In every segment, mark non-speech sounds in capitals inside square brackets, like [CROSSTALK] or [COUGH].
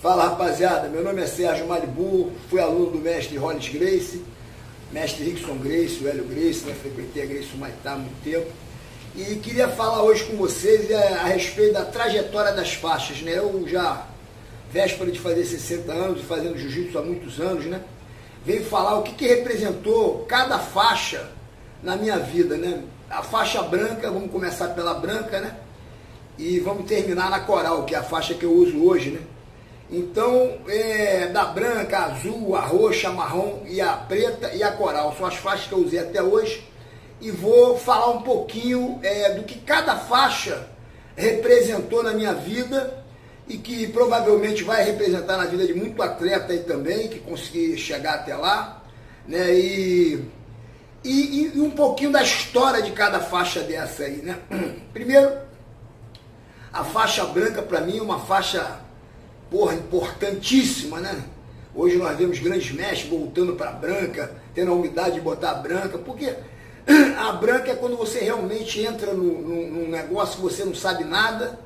Fala rapaziada, meu nome é Sérgio Malibu, fui aluno do mestre Hollis Grace, mestre Rickson Grace, o Hélio Grace, né? frequentei a Grace Humaitá há muito tempo. E queria falar hoje com vocês é, a respeito da trajetória das faixas. Né? Eu já, véspera de fazer 60 anos e fazendo jiu-jitsu há muitos anos, né? venho falar o que, que representou cada faixa na minha vida. Né? A faixa branca, vamos começar pela branca, né? E vamos terminar na coral, que é a faixa que eu uso hoje, né? Então, é, da branca, azul, a roxa, a marrom e a preta e a coral. São as faixas que eu usei até hoje. E vou falar um pouquinho é, do que cada faixa representou na minha vida e que provavelmente vai representar na vida de muito atleta aí também, que consegui chegar até lá. Né? E, e, e um pouquinho da história de cada faixa dessa aí. Né? [CLEARS THROAT] Primeiro, a faixa branca para mim é uma faixa porra, importantíssima, né? Hoje nós vemos grandes mestres voltando para a branca, tendo a humildade de botar a branca, porque [CLEARS THROAT] a branca é quando você realmente entra no, no, num negócio que você não sabe nada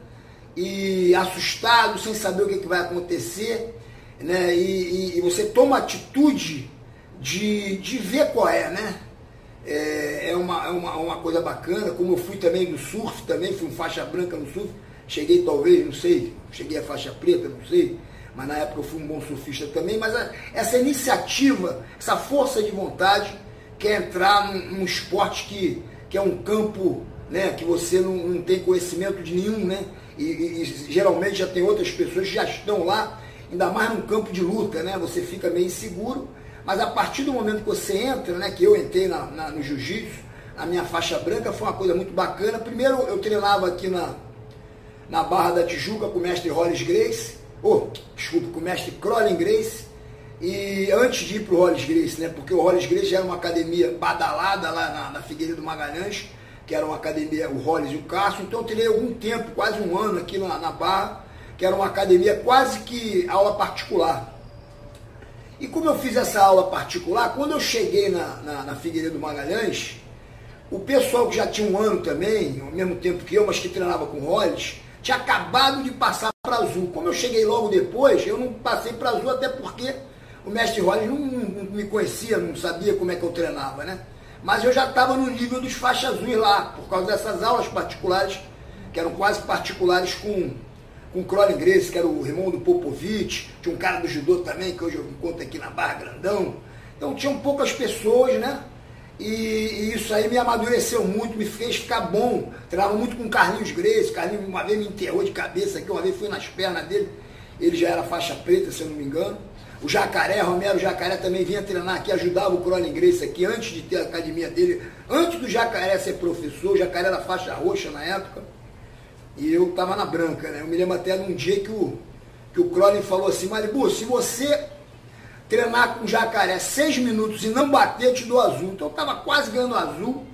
e assustado, sem saber o que, que vai acontecer, né? E, e, e, você toma atitude de, de ver qual é, né? É, é, uma, é uma, uma coisa bacana, como eu fui também do surf, também fui um faixa branca no surf, Cheguei talvez, não sei, cheguei a faixa preta, não sei, mas na época eu fui um bom surfista também, mas essa iniciativa, essa força de vontade quer entrar num, num esporte que, que é um campo né, que você não, não tem conhecimento de nenhum, né? E, e, e, geralmente já tem outras pessoas que já estão lá, ainda mais num campo de luta, né? Você fica meio inseguro, mas a partir do momento que você entra, né? Que eu entrei na, na no jiu-jitsu, a minha faixa branca foi uma coisa muito bacana. Primeiro eu treinava aqui na, na Barra da Tijuca com o mestre Hollis Grace, ou, oh, desculpa, com o mestre Crolin Grace, e antes de ir para o Hollis Grace, né, porque o Hollis Grace era uma academia badalada lá na, na Figueiredo Magalhães, que era uma academia, o Hollis e o Cássio, então eu treinei algum tempo, quase um ano aqui na, na Barra, que era uma academia quase que aula particular. E como eu fiz essa aula particular, quando eu cheguei na, na, na Figueiredo Magalhães, o pessoal que já tinha um ano também, ao mesmo tempo que eu, mas que treinava com Hollis, tinha acabado de passar para azul. Como eu cheguei logo depois, eu não passei para azul, até porque o mestre Rollins não, não, me conhecia, não sabia como é que eu treinava, né? Mas eu já estava no nível dos faixas azuis lá, por causa dessas aulas particulares, que eram quase particulares com, com o Crowley Grace, que era o irmão do Popovich, tinha um cara do judô também, que hoje eu encontro aqui na Barra Grandão. Então tinham poucas pessoas, né? E, e, isso aí me amadureceu muito, me fez ficar bom. Treinava muito com Carlinhos Grace. Carlinhos uma vez me enterrou de cabeça aqui, uma vez fui nas pernas dele. Ele já era faixa preta, se eu não me engano. O Jacaré, Romero Jacaré também vinha treinar aqui, ajudava o Crowley Grace aqui, antes de ter a academia dele. Antes do Jacaré ser professor, o Jacaré era faixa roxa na época. E eu estava na branca, né? Eu me lembro até num dia que o, que o Crowley falou assim, Malibu, se você treinar com jacaré seis minutos e não bater, te dou azul. Então eu tava quase ganhando azul.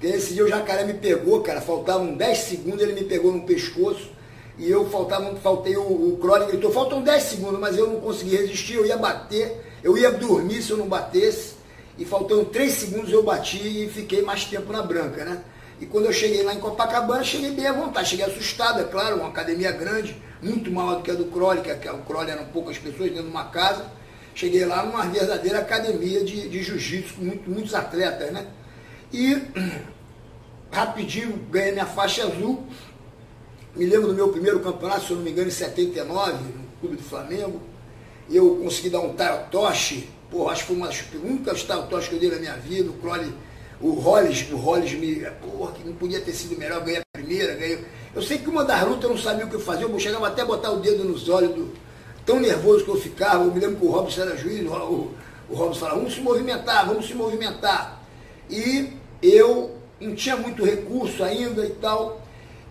Esse dia o jacaré me pegou, cara, faltavam 10 segundos, ele me pegou no pescoço. E eu faltava, faltei o, o Crowley gritou, faltam 10 segundos, mas eu não consegui resistir, eu ia bater, eu ia dormir se eu não batesse. E faltando 3 segundos eu bati e fiquei mais tempo na branca, né? E quando eu cheguei lá em Copacabana, cheguei bem à vontade, cheguei assustado, é claro, uma academia grande, muito maior do que a do Crowley, que o Crowley eram poucas pessoas dentro de uma casa. Cheguei lá numa verdadeira academia de, de jiu-jitsu, com muito, muitos atletas, né? E [CLEARS THROAT] rapidinho ganhei minha faixa azul. Me lembro do meu primeiro campeonato, se eu não me engano, em 79, no Clube do Flamengo. Eu consegui dar um taiotoche, pô, acho que foi uma das únicas taiotoches que eu dei na minha vida. O Crowley o Hollis, o Hollis me. Porra, que não podia ter sido melhor, ganhei a primeira, ganhei. Eu sei que uma das lutas eu não sabia o que fazer, eu chegava até a botar o dedo nos olhos, do, tão nervoso que eu ficava. Eu me lembro que o Robson era juiz, o, o, o Robson falava, vamos se movimentar, vamos se movimentar. E eu não tinha muito recurso ainda e tal.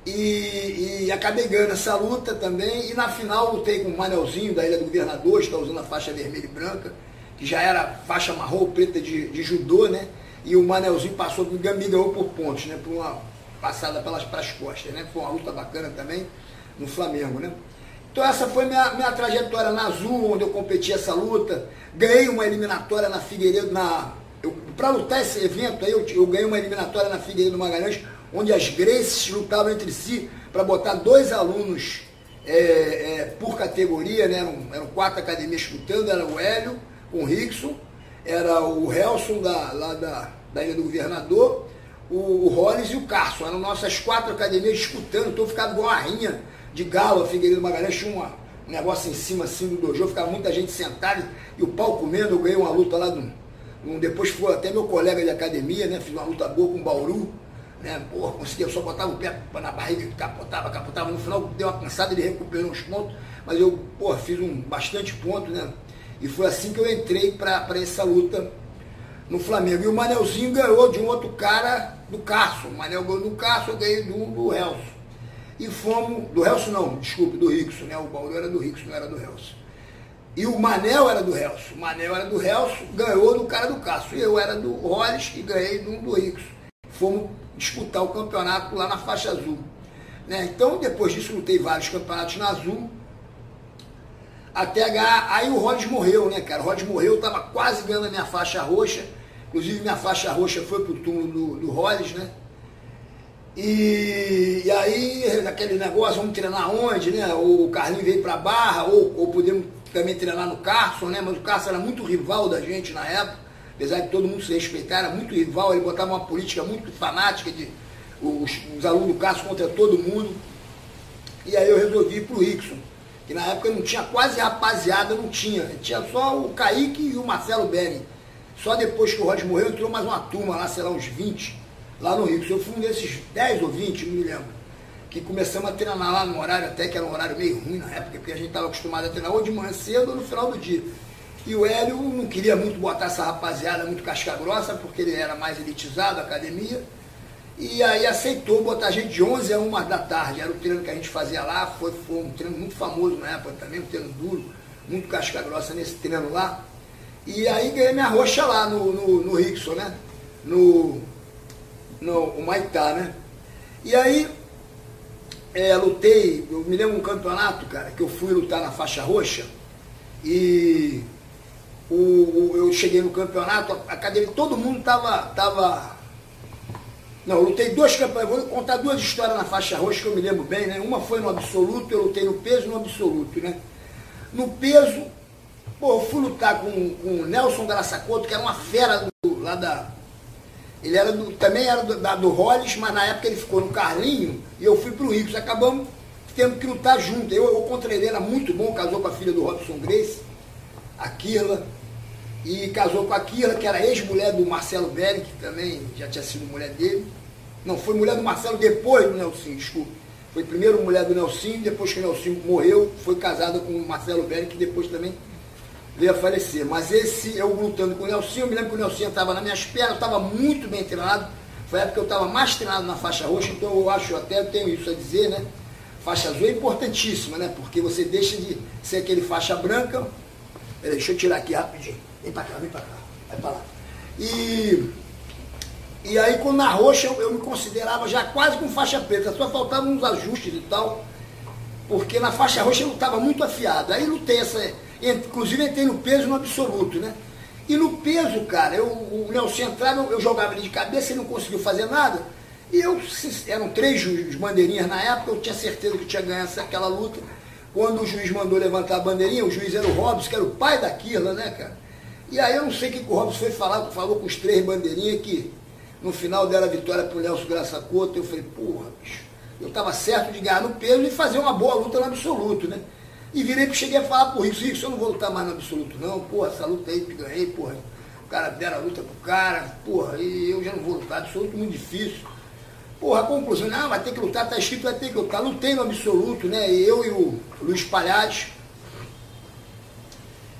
E, e, acabei ganhando essa luta também. E na final lutei com o Manelzinho da Ilha do Governador, está usando a faixa vermelha e branca, que já era faixa marrom preta de, de judô, né? e o Manelzinho passou, me ganhou por pontos, né? Por uma passada pelas pras costas, né? Foi uma luta bacana também no Flamengo, né? Então essa foi minha, minha trajetória na Azul, onde eu competi essa luta. Ganhei uma eliminatória na Figueiredo, na. Para lutar esse evento aí, eu, eu ganhei uma eliminatória na Figueiredo Magalhães, onde as Graces lutavam entre si para botar dois alunos é, é, por categoria, né? Eram, eram, quatro academias disputando, era o Hélio com o Rickson, era o Helson da, lá da, da Ilha do Governador, o, o Hollis e o Carson. Eram nossas quatro academias disputando, então ficava igual a rinha de galo, a Figueiredo Magalhães tinha uma, um negócio em cima assim do dojo, ficava muita gente sentada e o pau comendo, eu ganhei uma luta lá do. Um, depois foi até meu colega de academia, né? Fiz uma luta boa com o Bauru né? Porra, conseguia, só botava o pé na barriga, capotava, capotava. No final deu uma cansada, ele recuperou uns pontos, mas eu, porra, fiz um bastante ponto, né? E foi assim que eu entrei para essa luta no Flamengo. E o Manelzinho ganhou de um outro cara do Carso. O Manel ganhou do Carso, eu ganhei do, do Helso. E fomos. Do Helso não, desculpe, do Rickson, né? O Bauru era do Rickson, não era do Helso. E o Manel era do Helso. O Manel era do Helso, ganhou do cara do Carso. E eu era do Rolles e ganhei do, do Rickson. Fomos disputar o campeonato lá na faixa azul. Né? Então, depois disso, lutei vários campeonatos na azul. Até ganhar. Aí o Rods morreu, né, cara? O Rods morreu, eu tava quase ganhando a minha faixa roxa. Inclusive, minha faixa roxa foi pro túmulo do, do né? E, e, aí, aquele negócio, vamos treinar onde, né? O Carlinho veio pra Barra, ou, ou podemos também treinar no Carson, né? Mas o Carson era muito rival da gente na época apesar de todo mundo se respeitar, era muito rival, ele botava uma política muito fanática de os, os alunos do Cássio contra todo mundo. E aí eu resolvi ir pro Rickson, que na época não tinha quase rapaziada, não tinha. Tinha só o Kaique e o Marcelo Bering. Só depois que o Rod morreu, entrou mais uma turma lá, sei lá, uns 20, lá no Rickson. Eu fui um desses 10 ou 20, não me lembro. Que começamos a treinar lá no horário, até que era um horário meio ruim na época, porque a gente estava acostumado a treinar ou de manhã cedo ou no final do dia. E o Hélio não queria muito botar essa rapaziada muito casca grossa, porque ele era mais elitizado, academia. E aí aceitou botar a gente de 11 a 1 da tarde. Era o treino que a gente fazia lá, foi, foi um treino muito famoso na época também, um treino duro, muito casca grossa nesse treino lá. E aí ganhei minha roxa lá no, no, no Rickson, né? No, no Maitá, né? E aí é, lutei, eu me lembro um campeonato, cara, que eu fui lutar na faixa roxa e o, o, eu cheguei no campeonato, a academia, todo mundo estava. Tava, não, eu lutei dois campeonatos, vou contar duas histórias na faixa roxa que eu me lembro bem, né? Uma foi no absoluto, eu lutei no peso no absoluto, né? No peso, pô, eu fui lutar com, com o Nelson Graçacoto, que era uma fera do, lá da. Ele era do, também era do, da, do Rolles, mas na época ele ficou no Carlinho e eu fui pro Ricos. Acabamos tendo que lutar junto. Eu, eu contra ele era muito bom, casou com a filha do Robson Grace, Aquila e casou com a Kira, que era ex-mulher do Marcelo Belli, que também já tinha sido mulher dele. Não, foi mulher do Marcelo depois do Nelson, desculpa. Foi primeiro mulher do Nelson, depois que o Nelson morreu, foi casada com o Marcelo Belli, que depois também veio a falecer. Mas esse, eu lutando com o Nelson, eu me lembro que o Nelson estava nas minhas pernas, estava muito bem treinado. Foi a época que eu estava mais treinado na faixa roxa, então eu acho até, eu tenho isso a dizer, né? Faixa azul é importantíssima, né? Porque você deixa de ser aquele faixa branca. Deixa eu tirar aqui rapidinho Vem pra cá, vem pra cá. Vai pra lá. E, e aí, quando na roxa, eu, eu me considerava já quase com faixa preta. Só faltavam uns ajustes e tal. Porque na faixa roxa eu estava muito afiado. Aí lutei essa. Inclusive entrei no peso no absoluto, né? E no peso, cara, eu, o Nelson entrava, eu, eu jogava ele de cabeça, ele não conseguiu fazer nada. E eu, eram três juízes bandeirinhas na época, eu tinha certeza que tinha ganhado aquela luta. Quando o juiz mandou levantar a bandeirinha, o juiz era o Robson, que era o pai da Kirla, né, cara? E aí eu não sei o que o Robson foi falar, falou com os três bandeirinhas que no final deram a vitória para o Nelson Graça Couto. Eu falei, porra, bicho, eu estava certo de ganhar no peso e fazer uma boa luta no absoluto, né? E virei que cheguei a falar por isso, isso eu não vou lutar mais no absoluto, não, porra, essa luta aí que ganhei, porra, o cara deram a luta pro cara, porra, e eu já não vou lutar, absoluto muito difícil. Porra, a conclusão, não, vai ter que lutar, tá escrito, vai ter que lutar. Lutei no absoluto, né? Eu e o Luiz Palhares.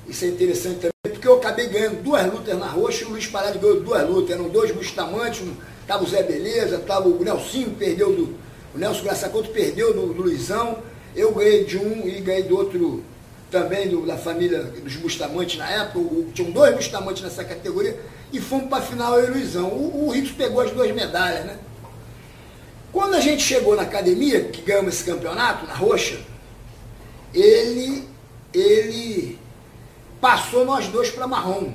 Isso é interessante também porque eu acabei ganhando duas lutas na roxa e o Luiz Parado ganhou duas lutas. Eram dois Bustamantes, um, tava o Zé Beleza, tava o Nelsinho, perdeu do. O Nelson Graçacoto perdeu do, do Luizão. Eu ganhei de um e ganhei do outro também do, da família dos Bustamantes na época. Tinham dois Bustamantes nessa categoria. E fomos para a final eu e o Luizão. O, o pegou as duas medalhas, né? Quando a gente chegou na academia, que ganhamos esse campeonato, na roxa, ele, ele Passou nós dois para marrom.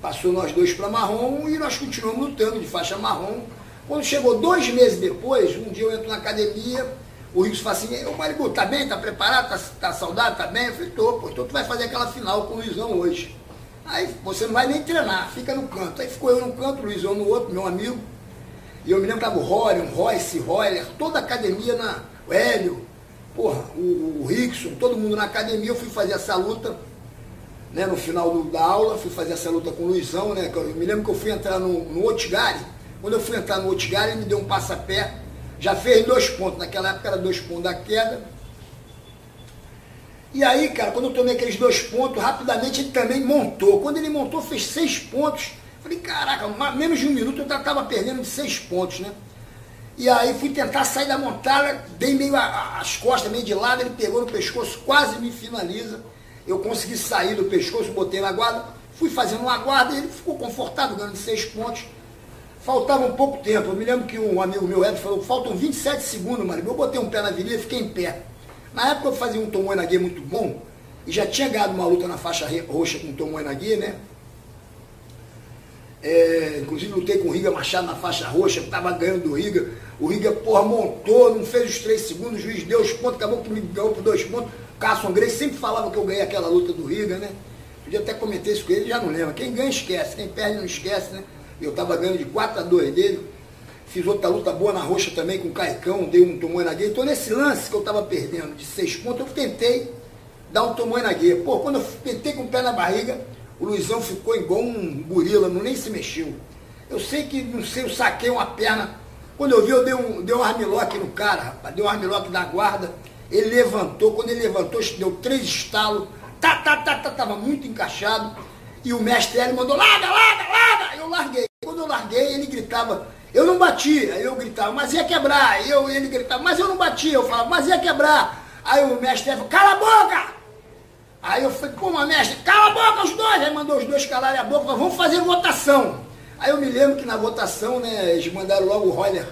Passou nós dois para marrom e nós continuamos lutando de faixa marrom. Quando chegou dois meses depois, um dia eu entro na academia, o Rickson fala assim, o Maribu, tá bem, tá preparado, tá, tá saudável, tá bem? Eu falei, tô, pô, então tu vai fazer aquela final com o Luizão hoje. Aí você não vai nem treinar, fica no canto. Aí ficou eu no canto, o Luizão no outro, meu amigo. E eu me lembro que tava o Rory, um Royce, Royler, toda a academia na. O Hélio, porra, o, o Rickson, todo mundo na academia, eu fui fazer essa luta, né, no final do, da aula, fui fazer essa luta com o Luizão, né? Eu me lembro que eu fui entrar no, no Otigari. Quando eu fui entrar no Otigari, ele me deu um passapé, já fez dois pontos, naquela época era dois pontos da queda. E aí, cara, quando eu tomei aqueles dois pontos, rapidamente ele também montou. Quando ele montou, fez seis pontos. Falei, caraca, menos de um minuto eu já estava perdendo de seis pontos, né? E aí fui tentar sair da montada, dei meio as costas, meio de lado, ele pegou no pescoço, quase me finaliza. Eu consegui sair do pescoço, botei na guarda, fui fazendo uma guarda ele ficou confortável, ganhando seis pontos. Faltava um pouco tempo. Eu me lembro que um amigo meu, Ed, falou, faltam 27 segundos, Mário. Eu botei um pé na virilha e fiquei em pé. Na época eu fazia um Tomoe Nagui muito bom, e já tinha ganhado uma luta na faixa roxa com o Tomoe né? É, inclusive lutei com o Riga Machado na faixa roxa, estava ganhando do Riga. O Riga, porra, montou, não fez os três segundos, o juiz deu os pontos, acabou que me ganhou por dois pontos. Carson Grace sempre falava que eu ganhei aquela luta do Riga, né? Podia até comentei isso com ele, já não lembra. Quem ganha esquece, quem perde não esquece, né? Eu estava ganhando de 4 a 2 dele. Fiz outra luta boa na roxa também com o Caicão, dei um tomou na guia. Então nesse lance que eu estava perdendo de seis pontos, eu tentei dar um tomou na guia. Pô, quando eu tentei com o pé na barriga, o Luizão ficou igual um gorila, não nem se mexeu. Eu sei que, não sei, eu saquei uma perna. Quando eu vi, eu dei um, dei um armlock no cara, rapaz, dei um armlock da guarda. Ele levantou, quando ele levantou, deu três estalos, tá, tá, tá, tá, tava muito encaixado. E o mestre ele mandou, larga, larga, larga! Eu larguei. Quando eu larguei, ele gritava, eu não batia, eu gritava, mas ia quebrar. Eu, ele gritava, mas eu não batia. Eu falava, mas ia quebrar. Aí o mestre falou, cala a boca! Aí eu falei, pô, mas mestre, cala a boca os dois. Aí mandou os dois calarem a boca, falou, vamos fazer votação. Aí eu me lembro que na votação, né, eles mandaram logo o Roller,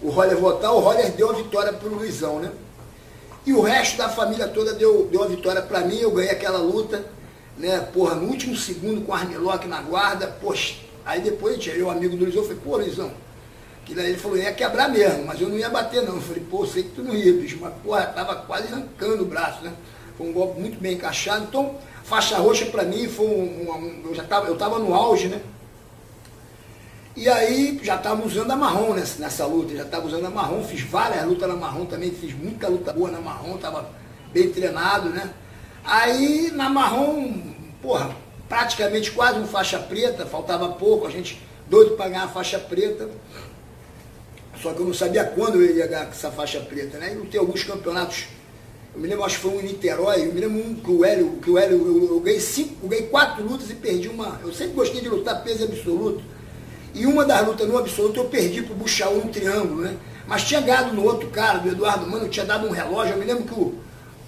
o Roller votar, o Roller deu a vitória pro Luizão, né? E o resto da família toda deu, deu a vitória para mim, eu ganhei aquela luta, né, porra, no último segundo com o Armilock na guarda, poxa. Aí depois tinha o amigo do Luizão, eu falei, pô, Luizão, que daí ele falou, ia quebrar mesmo, mas eu não ia bater não. Eu falei, pô, sei que tu não ia, bicho, mas porra, tava quase arrancando o braço, né? Foi um golpe muito bem encaixado. Então, faixa roxa para mim foi um, um, eu já tava, eu tava no auge, né? E aí já estava usando a marrom nessa, nessa luta, já estava usando a marrom, fiz várias lutas na marrom também, fiz muita luta boa na marrom, estava bem treinado, né? Aí na marrom, porra, praticamente quase um faixa preta, faltava pouco, a gente doido para ganhar a faixa preta. Só que eu não sabia quando eu ia ganhar essa faixa preta, né? E lutei alguns campeonatos. Eu me lembro, acho que foi um em Niterói, eu me lembro um que o Hélio, que o Hélio, eu, eu ganhei cinco, eu ganhei quatro lutas e perdi uma. Eu sempre gostei de lutar peso absoluto. E uma das lutas no absoluto eu perdi pro Buchaú no triângulo, né? Mas tinha ganhado no outro cara, do Eduardo Mano, tinha dado um relógio. Eu me lembro que o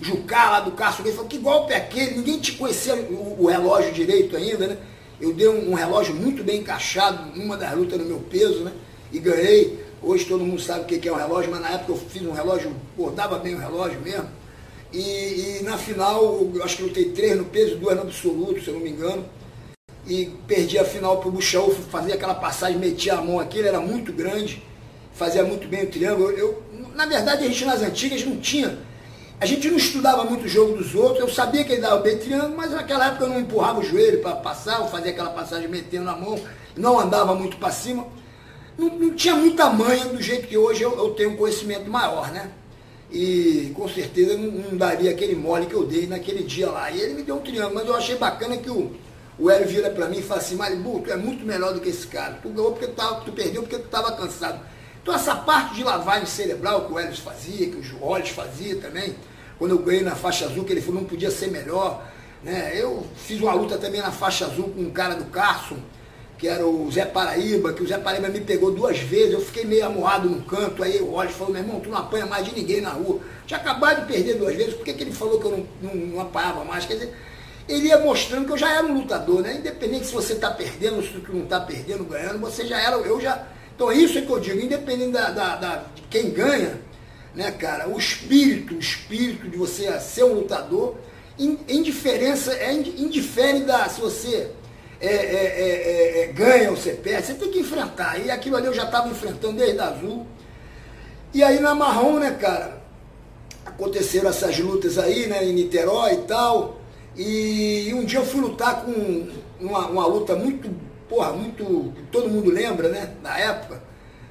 Jucá lá do Cássio ele falou, que golpe é aquele? Ninguém te conhecia o, o relógio direito ainda, né? Eu dei um, um relógio muito bem encaixado numa das lutas no meu peso, né? E ganhei. Hoje todo mundo sabe o que é um relógio, mas na época eu fiz um relógio, pô, dava bem o relógio mesmo. E, e, na final, eu acho que lutei três no peso, duas no absoluto, se eu não me engano. E perdi a final pro Buchão, fazia aquela passagem, metia a mão aqui, ele era muito grande, fazia muito bem o triângulo. Eu, eu, na verdade, a gente nas antigas não tinha. A gente não estudava muito o jogo dos outros, eu sabia que ele dava bem triângulo, mas naquela época eu não empurrava o joelho para passar, eu fazia aquela passagem metendo na mão, não andava muito para cima não, não, tinha muita manha do jeito que hoje eu, eu tenho um conhecimento maior, né? E com certeza não, não, daria aquele mole que eu dei naquele dia lá. E ele me deu um triângulo, mas eu achei bacana que o, o Hélio vira para mim e fala assim, Maribu, tu é muito melhor do que esse cara. Tu ganhou porque tu, tava, tu perdeu porque tu estava cansado. Então essa parte de lavagem cerebral que o Hélio fazia, que o Olhos fazia também, quando eu ganhei na faixa azul, que ele falou não podia ser melhor. Né? Eu fiz uma luta também na faixa azul com um cara do Carson, que era o Zé Paraíba, que o Zé Paraíba me pegou duas vezes, eu fiquei meio amuado no canto, aí o Roger falou, meu irmão, tu não apanha mais de ninguém na rua. Tinha acabado de perder duas vezes, por que, que ele falou que eu não, não, não apanhava mais? Quer dizer, ele ia mostrando que eu já era um lutador, né? Independente se você está perdendo, se tu não está perdendo, ganhando, você já era, eu já. Então isso é que eu digo, independente da, da, da, de quem ganha, né, cara, o espírito, o espírito de você ser um lutador, indiferença, é indifere da se você é, é, é, é, ganha ou você perde, você tem que enfrentar. E aquilo ali eu já estava enfrentando desde a azul. E aí na marrom, né, cara? aconteceram essas lutas aí, né, em Niterói e tal. E, um dia eu fui lutar com uma, uma luta muito, porra, muito. todo mundo lembra, né? Na época.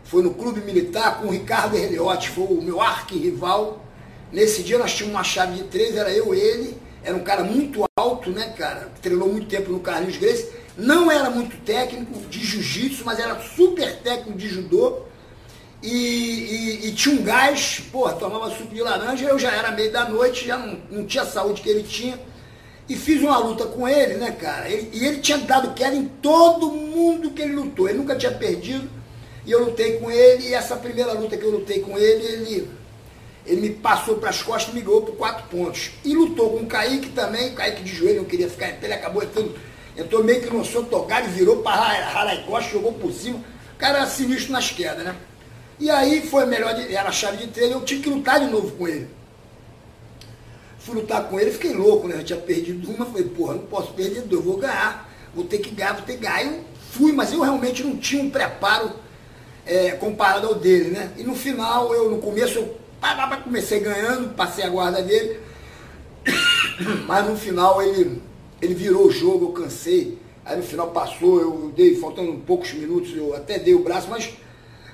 Foi no Clube Militar com o Ricardo Herliotti, foi o meu arqui-rival. Nesse dia nós tínhamos uma chave de três, era eu, ele, era um cara muito alto, né, cara? Treinou muito tempo no Carlinhos Grace. Não era muito técnico de jiu-jitsu, mas era super técnico de judô. E, e, e, tinha um gás, porra, tomava suco de laranja, eu já era meio da noite, já não, não tinha a saúde que ele tinha. E fiz uma luta com ele, né, cara? Ele, e ele tinha dado queda em todo mundo que ele lutou. Ele nunca tinha perdido. E eu lutei com ele, e essa primeira luta que eu lutei com ele, ele, ele me passou para as costas e me ganhou por quatro pontos. E lutou com o Kaique também, o Kaique de joelho, não queria ficar em pé, ele acabou entrando, entrou meio que no sotogar e virou para ralar costas, jogou por cima. O cara era sinistro nas quedas, né? E aí foi melhor, de, era a chave de treino, eu tive que lutar de novo com ele. Fui lutar com ele, fiquei louco, né? Eu tinha perdido uma, falei, porra, não posso perder duas, eu vou ganhar, vou ter que ganhar, vou ter que ganhar. Eu fui, mas eu realmente não tinha um preparo é, comparado ao dele, né? E no final, eu no começo, eu comecei ganhando, passei a guarda dele, [COUGHS] mas no final ele, ele virou o jogo, eu cansei. Aí no final passou, eu dei, faltando poucos minutos, eu até dei o braço, mas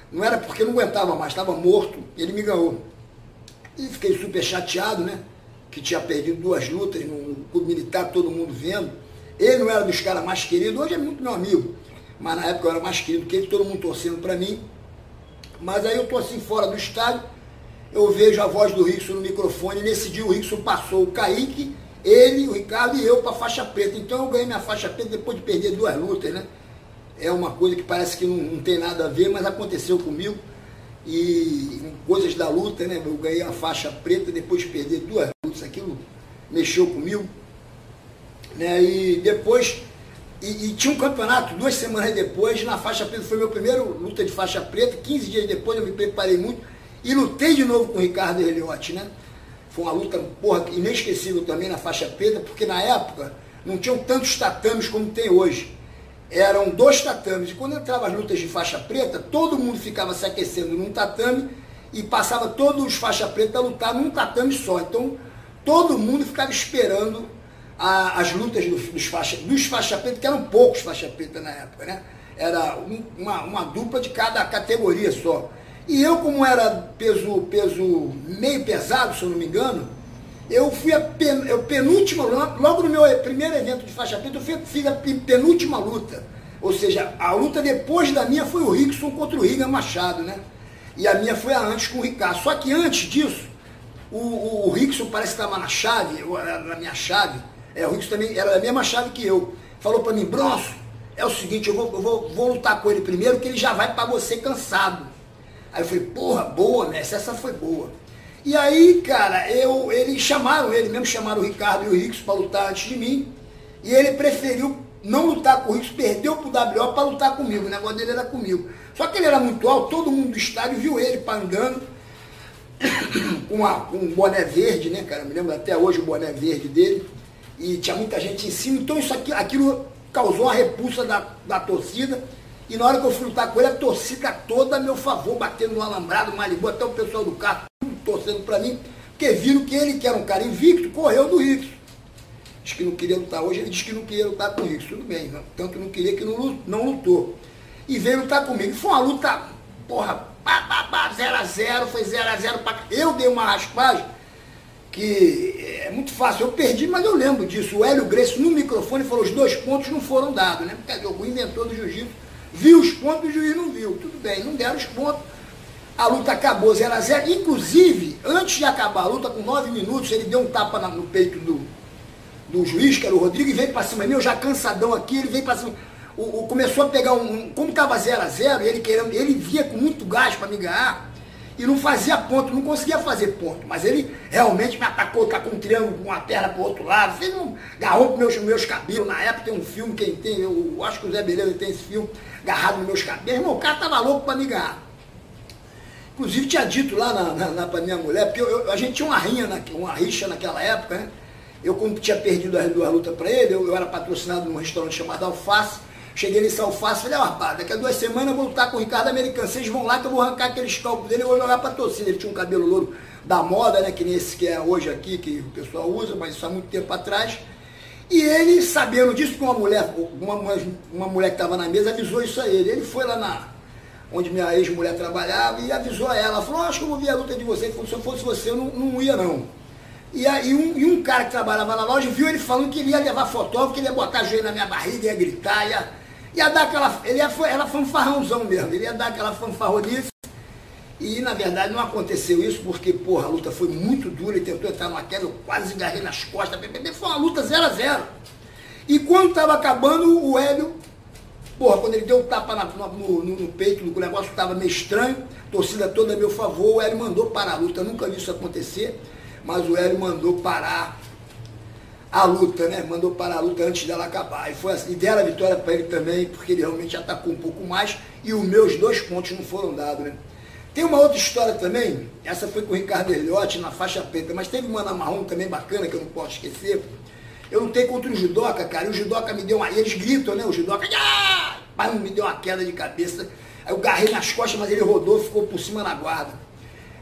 não era porque não aguentava mais, estava morto, ele me ganhou. E fiquei super chateado, né? Que tinha perdido duas lutas no clube militar, todo mundo vendo. Ele não era dos caras mais queridos, hoje é muito meu amigo. Mas na época eu era mais querido que ele, todo mundo torcendo para mim. Mas aí eu tô assim fora do estádio, eu vejo a voz do Rickson no microfone, nesse dia o Rickson passou o Kaique, ele, o Ricardo e eu para faixa preta. Então eu ganhei minha faixa preta depois de perder duas lutas, né? é uma coisa que parece que não, não, tem nada a ver, mas aconteceu comigo. E coisas da luta, né? Eu ganhei uma faixa preta depois de perder duas aquilo mexeu comigo. Né? E depois, e, e, tinha um campeonato duas semanas depois, na faixa preta, foi meu primeiro luta de faixa preta, 15 dias depois eu me preparei muito e lutei de novo com o Ricardo Eliotti, né? Foi uma luta, porra, inesquecível também na faixa preta, porque na época não tinham tantos tatames como tem hoje eram dois tatames. E quando entrava as lutas de faixa preta, todo mundo ficava se aquecendo num tatame e passava todos os faixa preta a lutar num tatame só. Então, todo mundo ficava esperando a, as lutas dos, dos, faixa, dos faixa preta, que eram poucos faixa preta na época, né? Era um, uma, uma dupla de cada categoria só. E eu, como era peso, peso meio pesado, se eu não me engano, eu fui a pen, eu, penúltima, logo no meu primeiro evento de faixa preta, eu fui, fiz a penúltima luta. Ou seja, a luta depois da minha foi o Rickson contra o Riga Machado, né? E a minha foi a antes com o Ricardo. Só que antes disso, o, o, o Rickson parece que estava na chave, na minha chave. É, o Rickson também era a mesma chave que eu. Falou para mim, Bronson, é o seguinte, eu, vou, eu vou, vou lutar com ele primeiro, que ele já vai para você cansado. Aí eu falei, porra, boa, Messi, essa foi boa. E aí, cara, eu, eles chamaram ele, mesmo chamaram o Ricardo e o Ricos para lutar antes de mim. E ele preferiu não lutar com o Ricos, perdeu pro WO para lutar comigo. O negócio dele era comigo. Só que ele era muito alto, todo mundo do estádio viu ele pangando com, a, com um boné verde, né, cara? Me lembro até hoje o boné verde dele. E tinha muita gente em cima. Então isso aqui, aquilo causou uma repulsa da, da torcida. E na hora que eu fui lutar com ele, a torcida toda a meu favor, batendo no alambrado, Malibu, até o pessoal do carro torcendo para mim, porque viram que ele, que era um cara invicto, correu do Rickson. Diz que não queria lutar hoje, ele disse que não queria lutar com o Rickson. Tudo bem, não, tanto não queria que não, não lutou. E veio lutar comigo. Foi uma luta, porra, pá, pá, pá, 0x0, foi 0x0. Eu dei uma raspagem que é muito fácil. Eu perdi, mas eu lembro disso. O Hélio Grace no microfone falou: os dois pontos não foram dados, né? Porque o inventor do jiu-jitsu viu os pontos e o juiz não viu. Tudo bem, não deram os pontos a luta acabou 0 a 0 Inclusive, antes de acabar a luta, com 9 minutos, ele deu um tapa no peito do, do juiz, que era o Rodrigo, e veio para cima de mim, eu já cansadão aqui, ele veio para cima. O, o, começou a pegar um. um como estava 0 a 0 ele querendo, ele via com muito gás para me ganhar e não fazia ponto, não conseguia fazer ponto. Mas ele realmente me atacou, tá com um triângulo com uma perna pro outro lado, fez um. agarrou com meus, meus cabelos. Na época tem um filme, quem tem, eu, acho que o Zé Beleza tem esse filme, agarrado nos meus cabelos. Irmão, o cara tava louco para me ganhar. Inclusive tinha dito lá na, na, na para minha mulher, porque eu, eu, a gente tinha uma rinha, na, uma rixa naquela época, né? Eu, como tinha perdido as duas lutas para ele, eu, eu, era patrocinado num restaurante chamado Alface, Cheguei nesse alface, falei, ó, rapaz, daqui a duas semanas eu vou lutar com o Ricardo Americano. Vocês vão lá que eu vou arrancar aqueles calcos dele e vou jogar pra torcida. Ele tinha um cabelo louro da moda, né? Que nem esse que é hoje aqui, que o pessoal usa, mas isso há muito tempo atrás. E ele, sabendo disso, que uma mulher, uma, uma, mulher que estava na mesa avisou isso a ele. Ele foi lá na, onde minha ex-mulher trabalhava e avisou a ela. Falou, acho que eu vou ver a luta de vocês. Ele falou, se eu fosse você, eu não, não ia não. E, aí, um, e um cara que trabalhava na loja viu ele falando que ele ia levar fotógrafo, que ele ia botar joelho na minha barriga, ia gritar, ia, ia dar aquela. Ele ia, era fanfarrãozão mesmo, ele ia dar aquela fanfarronice. E na verdade não aconteceu isso, porque, porra, a luta foi muito dura, ele tentou entrar numa queda, eu quase agarrei nas costas, foi uma luta 0 a 0 E quando estava acabando, o Hélio, porra, quando ele deu um tapa na, no, no, no, peito, o negócio estava meio estranho, torcida toda a meu favor, o Hélio mandou parar a luta, eu nunca vi isso acontecer mas o Hélio mandou parar a luta, né? Mandou parar a luta antes dela acabar. E, foi assim, e deram a vitória para ele também, porque ele realmente atacou um pouco mais e os meus dois pontos não foram dados, né? Tem uma outra história também, essa foi com o Ricardo Eliotti na faixa preta, mas teve uma na marrom também bacana que eu não posso esquecer. Eu lutei contra o judoca, cara, e o judoca me deu uma. E eles gritam, né? O judoca, ah! me deu uma queda de cabeça. Aí eu garrei nas costas, mas ele rodou ficou por cima na guarda.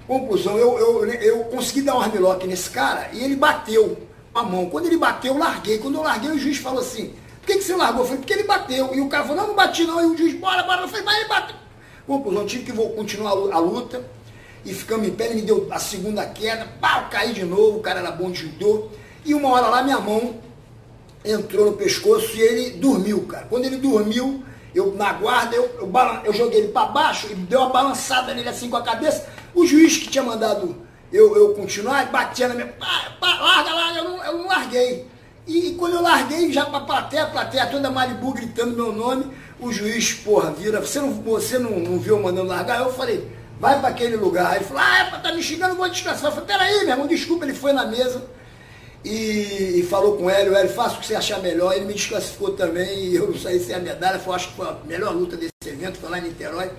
Conclusão, eu, eu, eu consegui dar um armlock nesse cara e ele bateu a mão. Quando ele bateu, eu larguei. Quando eu larguei, o juiz falou assim, por que, que você largou? Eu falei, porque ele bateu. E o cara falou, não, não bati não. E o juiz, bora, bora. Eu falei, mas ele bateu. Conclusão, tive que vou continuar a luta. E ficamos em pé, ele me deu a segunda queda, pá, eu caí de novo, o cara era bom de judô. E uma hora lá, minha mão entrou no pescoço e ele dormiu, cara. Quando ele dormiu, eu na guarda, eu, eu, eu joguei ele para baixo e deu uma balançada nele assim com a cabeça. O juiz que tinha mandado eu, eu continuar, batia na minha. Larga, larga, eu não, eu não larguei. E, e, quando eu larguei, já pra plateia, a plateia toda Malibu gritando meu nome, o juiz, porra, vira, você não, você não, não viu mandando largar? Eu falei, vai para aquele lugar. Ele falou, ah, é, tá me xingando, vou descansar. Eu falei, peraí, meu irmão, desculpa, ele foi na mesa e, e falou com ele, o Hélio, faça o que você achar melhor. Ele me desclassificou também e eu não saí sem a medalha, foi, acho que foi a melhor luta desse evento, foi lá em Niterói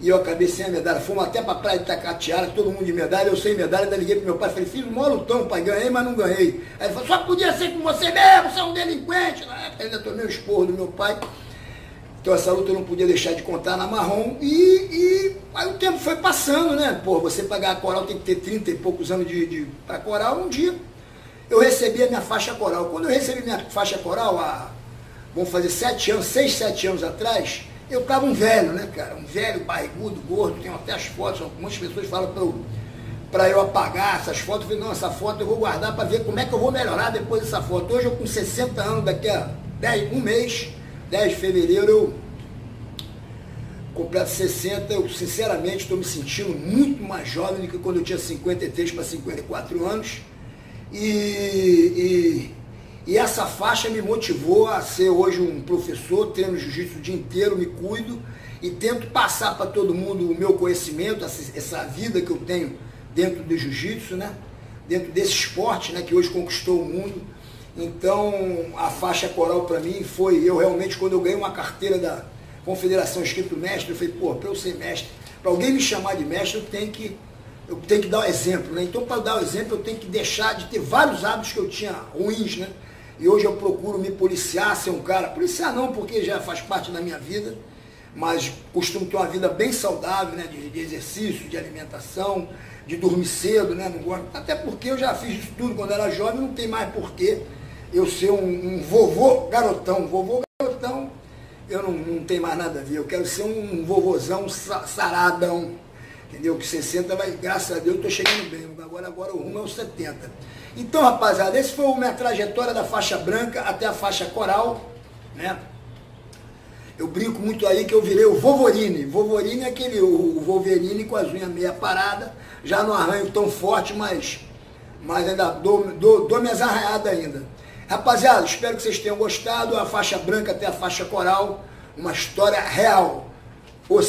e eu acabei sem a medalha. Fomos até para praia de Itacatiara, todo mundo de medalha, eu sem medalha, daí liguei pro meu pai, falei, filho, mó lutão, pai, ganhei, mas não ganhei. Aí ele falou, só podia ser com você mesmo, você é um delinquente. Na época ainda tomei o esporro do meu pai. Então essa luta eu não podia deixar de contar na marrom. E, e aí o tempo foi passando, né? Pô, você pagar a coral tem que ter 30 e poucos anos de, de para coral. Um dia eu recebi a minha faixa coral. Quando eu recebi minha faixa coral, há, vamos fazer sete anos, seis, sete anos atrás, eu estava um velho, né, cara? Um velho, barrigudo, gordo, tenho até as fotos, algumas pessoas falam para eu, eu apagar essas fotos. Eu falei, não, essa foto eu vou guardar para ver como é que eu vou melhorar depois dessa foto. Hoje eu com 60 anos, daqui a 10, um mês, 10 de fevereiro, eu completo 60, eu sinceramente estou me sentindo muito mais jovem do que quando eu tinha 53 para 54 anos. E, e e essa faixa me motivou a ser hoje um professor, treino jiu-jitsu o dia inteiro, me cuido e tento passar para todo mundo o meu conhecimento, essa vida que eu tenho dentro do jiu-jitsu, né? dentro desse esporte né? que hoje conquistou o mundo. Então, a faixa coral para mim foi, eu realmente, quando eu ganhei uma carteira da Confederação Escrito Mestre, eu falei, pô, para eu ser mestre, para alguém me chamar de mestre, eu tenho que, eu tenho que dar o um exemplo. Né? Então, para dar o um exemplo, eu tenho que deixar de ter vários hábitos que eu tinha ruins, né? E hoje eu procuro me policiar, ser um cara, policiar não, porque já faz parte da minha vida, mas costumo ter uma vida bem saudável, né? De, de exercício, de alimentação, de dormir cedo, né? Não gosto, até porque eu já fiz isso tudo quando era jovem, não tem mais porquê eu ser um, um vovô garotão. Vovô garotão, eu não, não tem mais nada a ver. Eu quero ser um vovozão saradão. Entendeu? Que 60 vai, graças a Deus, eu estou chegando bem. Agora, agora o rumo é os 70. Então, rapaziada, esse foi a minha trajetória da faixa branca até a faixa coral, né? Eu brinco muito aí que eu virei o Vovorine. Vovorine é aquele, o Wolverine com as unhas meia parada, já não arranho tão forte, mas, mas ainda dou, dou, dou minhas arranhadas ainda. Rapaziada, espero que vocês tenham gostado. A faixa branca até a faixa coral, uma história real. Os